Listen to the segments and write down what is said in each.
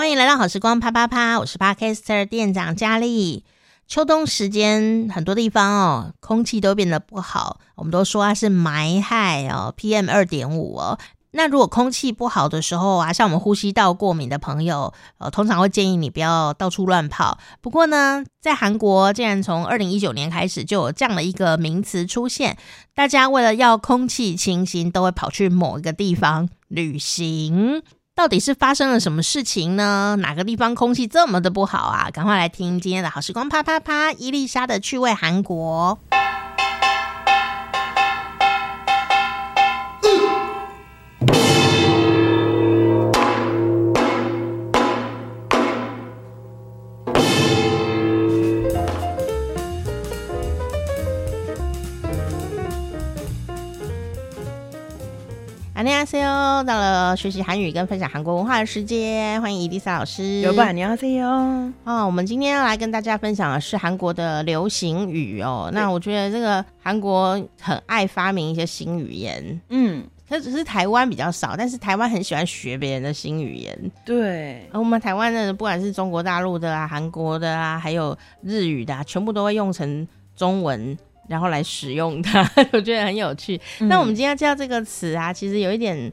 欢迎来到好时光啪啪啪，我是 Podcaster 店长佳丽。秋冬时间，很多地方哦，空气都变得不好，我们都说它是霾害哦，PM 二点五哦。那如果空气不好的时候啊，像我们呼吸道过敏的朋友，呃，通常会建议你不要到处乱跑。不过呢，在韩国竟然从二零一九年开始就有这样的一个名词出现，大家为了要空气清新，都会跑去某一个地方旅行。到底是发生了什么事情呢？哪个地方空气这么的不好啊？赶快来听今天的好时光啪啪啪，伊丽莎的趣味韩国。大家好，到了学习韩语跟分享韩国文化的时间，欢迎伊丽莎老师。有吧？你好 C O。哦，我们今天要来跟大家分享的是韩国的流行语哦。那我觉得这个韩国很爱发明一些新语言，嗯，可只是台湾比较少，但是台湾很喜欢学别人的新语言。对，而我们台湾的不管是中国大陆的啊、韩国的啊，还有日语的啊，全部都会用成中文。然后来使用它 我觉得很有趣。那我们今天要介这个词啊其实有一点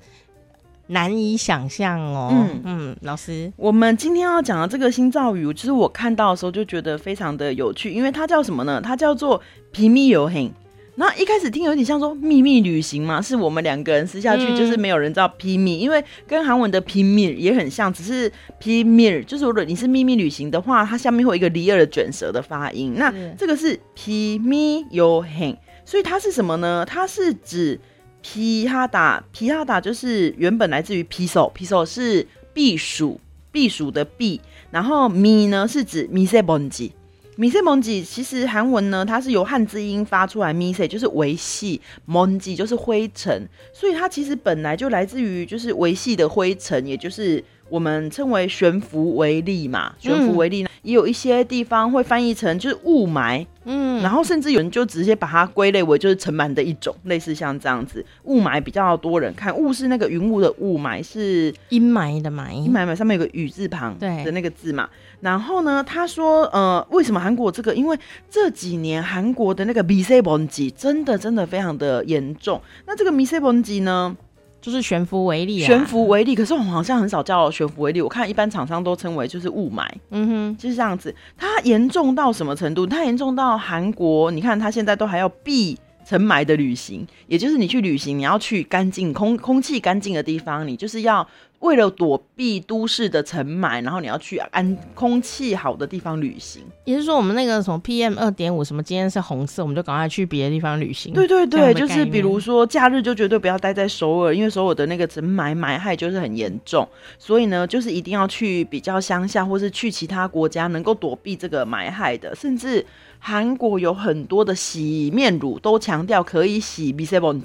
难以想象哦。嗯。嗯老师。我们今天要讲的这个新造语其实我看到的时候就觉得非常的有趣因为它叫什么呢？它叫做皮米油很。那一开始听有点像说秘密旅行嘛，是我们两个人私下去，就是没有人知道秘密，因为跟韩文的秘密也很像，只是秘密就是如果你是秘密旅行的话，它下面会有一个离二的卷舌的发音。那这个是皮密有行，所以它是什么呢？它是指皮哈达，皮哈达就是原本来自于皮手，皮手是避暑避暑的避，然后米呢是指米塞本吉。micemonge 其实韩文呢，它是由汉字音发出来，mic 就是维系，monge 就是灰尘，所以它其实本来就来自于就是维系的灰尘，也就是。我们称为悬浮为例嘛悬浮为例呢也有一些地方会翻译成就是雾霾嗯。然后甚至有人就直接把它归类为就是尘螨的一种类似像这样子。雾霾比较多人看雾是那个云雾的雾霾是阴霾的霾。阴霾嘛上面有个雨字旁对的那个字嘛。然后呢他说呃为什么韩国这个？因为这几年韩国的那个 vc 蹦极真的真的非常的严重。那这个 vc 蹦极呢就是悬浮微粒，啊，悬浮微粒。可是我们好像很少叫悬浮微粒，我看一般厂商都称为就是雾霾。嗯哼，就是这样子。它严重到什么程度？它严重到韩国，你看它现在都还要避尘霾的旅行，也就是你去旅行，你要去干净空空气干净的地方，你就是要。为了躲避都市的尘霾，然后你要去安空气好的地方旅行。也就是说，我们那个什么 PM 二点五，什么今天是红色，我们就赶快去别的地方旅行。对对对，就是比如说假日就绝对不要待在首尔，因为首尔的那个尘霾霾害就是很严重。所以呢，就是一定要去比较乡下，或是去其他国家能够躲避这个霾害的。甚至韩国有很多的洗面乳都强调可以洗 B C B O N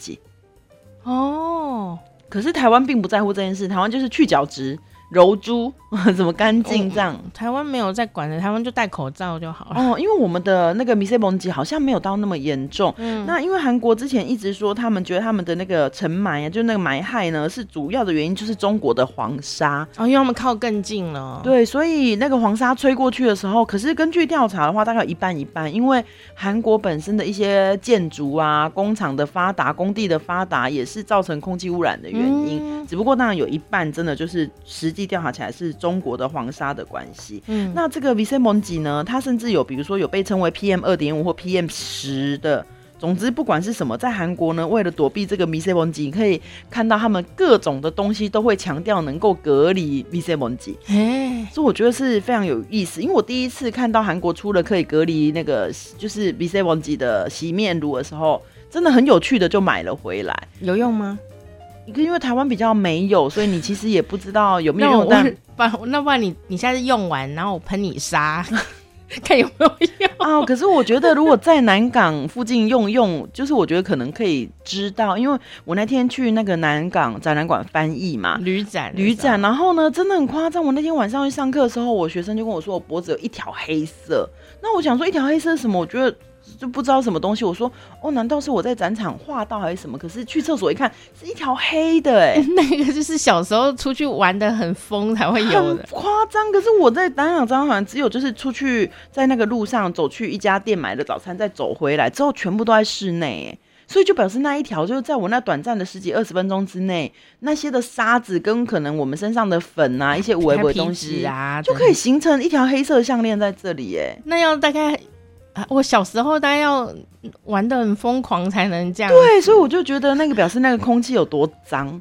哦，可是台湾并不在乎这件事，台湾就是去角质。柔珠，怎么干净这样？台湾没有在管的，台湾就戴口罩就好了。哦，因为我们的那个米塞蒙吉好像没有到那么严重。嗯，那因为韩国之前一直说他们觉得他们的那个尘霾啊，就那个霾害呢，是主要的原因就是中国的黄沙。哦，因为他们靠更近了。对，所以那个黄沙吹过去的时候，可是根据调查的话，大概一半一半，因为韩国本身的一些建筑啊、工厂的发达、工地的发达，也是造成空气污染的原因。嗯、只不过当然有一半真的就是实际。调查起来是中国的黄沙的关系。嗯。那这个 vc n g 呢它甚至有比如说有被称为 pm 二点五或 pm 十的总之不管是什么在韩国呢为了躲避这个 vc 梦 g 你可以看到他们各种的东西都会强调能够隔离 vc 梦 g 哎所以我觉得是非常有意思因为我第一次看到韩国出了可以隔离那个就是 vc 的洗面乳的时候真的很有趣的就买了回来。有用吗？因为台湾比较没有，所以你其实也不知道有没有用。但不，那不然你你下次用完，然后我喷你沙，看有没有用啊、哦？可是我觉得如果在南港附近用用，就是我觉得可能可以知道，因为我那天去那个南港展览馆翻译嘛，旅展旅展，然后呢真的很夸张。我那天晚上去上课的时候，我学生就跟我说我脖子有一条黑色，那我想说一条黑色是什么？我觉得。就不知道什么东西。我说哦，难道是我在展场画到还是什么？可是去厕所一看，是一条黑的哎、欸，那个就是小时候出去玩的很疯才会有的，夸张。可是我在展场张好像只有就是出去在那个路上走去一家店买的早餐，再走回来之后，全部都在室内哎。所以就表示那一条就是在我那短暂的十几二十分钟之内，那些的沙子跟可能我们身上的粉啊，一些微微的东西啊，就可以形成一条黑色的项链在这里耶。那要大概我小时候大概要玩的很疯狂才能这样。对，所以我就觉得那个表示那个空气有多脏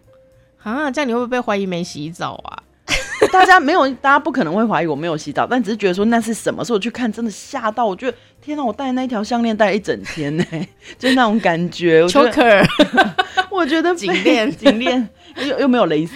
啊！这样你会不会被怀疑没洗澡啊？大家没有，大家不可能会怀疑我没有洗澡，但只是觉得说那是什么？所以我去看，真的吓到，我觉得天哪！我戴那一条项链戴了一整天呢，就那种感觉。Choker，我觉得紧链紧链又又没有蕾丝。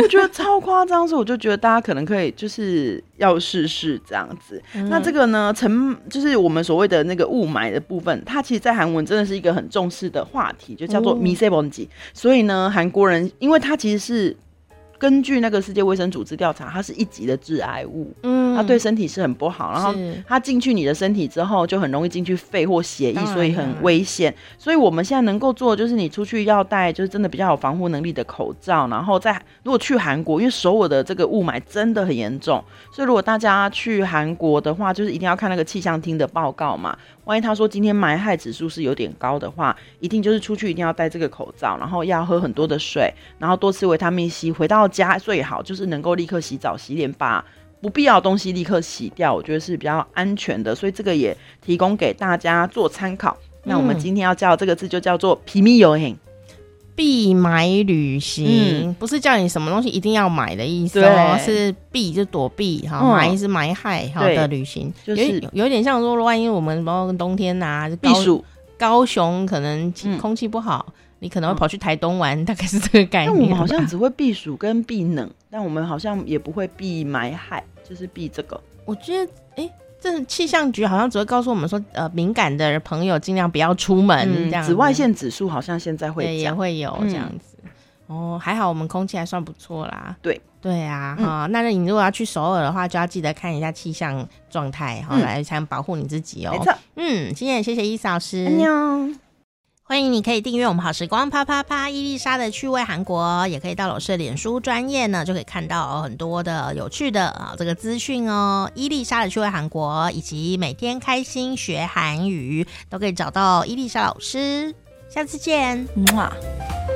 我觉得超夸张所以我就觉得大家可能可以就是要试试这样子。那这个呢成就是我们所谓的那个雾霾的部分它其实在韩文真的是一个很重视的话题就叫做 mesabon 级所以呢韩国人因为它其实是根据那个世界卫生组织调查它是一级的致癌物。嗯它对身体是很不好。然后它进去你的身体之后，就很容易进去肺或血液，所以很危险。所以我们现在能够做的就是，你出去要戴，就是真的比较有防护能力的口罩。然后在如果去韩国，因为首尔的这个雾霾真的很严重，所以如果大家去韩国的话，就是一定要看那个气象厅的报告嘛。万一他说今天霾害指数是有点高的话，一定就是出去一定要戴这个口罩，然后要喝很多的水，然后多吃维他命 C。回到家最好就是能够立刻洗澡洗脸，把不必要的东西立刻洗掉，我觉得是比较安全的。所以这个也提供给大家做参考。嗯、那我们今天要教这个字就叫做皮米游行。避买旅行、嗯、不是叫你什么东西一定要买的意思哦，是避就躲避哈，霾、嗯、是霾害好的旅行，就是。有，有点像说，万一我们包括冬天呐、啊，避暑，高雄可能空气不好、嗯，你可能会跑去台东玩，嗯、大概是这个概念。那我们好像只会避暑跟避冷，但我们好像也不会避霾害，就是避这个。我觉得，哎、欸。这气象局好像只会告诉我们说，呃，敏感的朋友尽量不要出门。嗯、这样，紫外线指数好像现在会也会有这样子、嗯。哦，还好我们空气还算不错啦。对对啊，哈、嗯，那你如果要去首尔的话，就要记得看一下气象状态，哈、嗯，来才能保护你自己哦。没错。嗯，今天也谢谢伊嫂老师。欢迎你可以订阅我们好时光啪啪啪伊丽莎的趣味韩国，也可以到老师的脸书专业呢，就可以看到很多的有趣的啊这个资讯哦。伊丽莎的趣味韩国以及每天开心学韩语都可以找到伊丽莎老师。下次见，哇、嗯。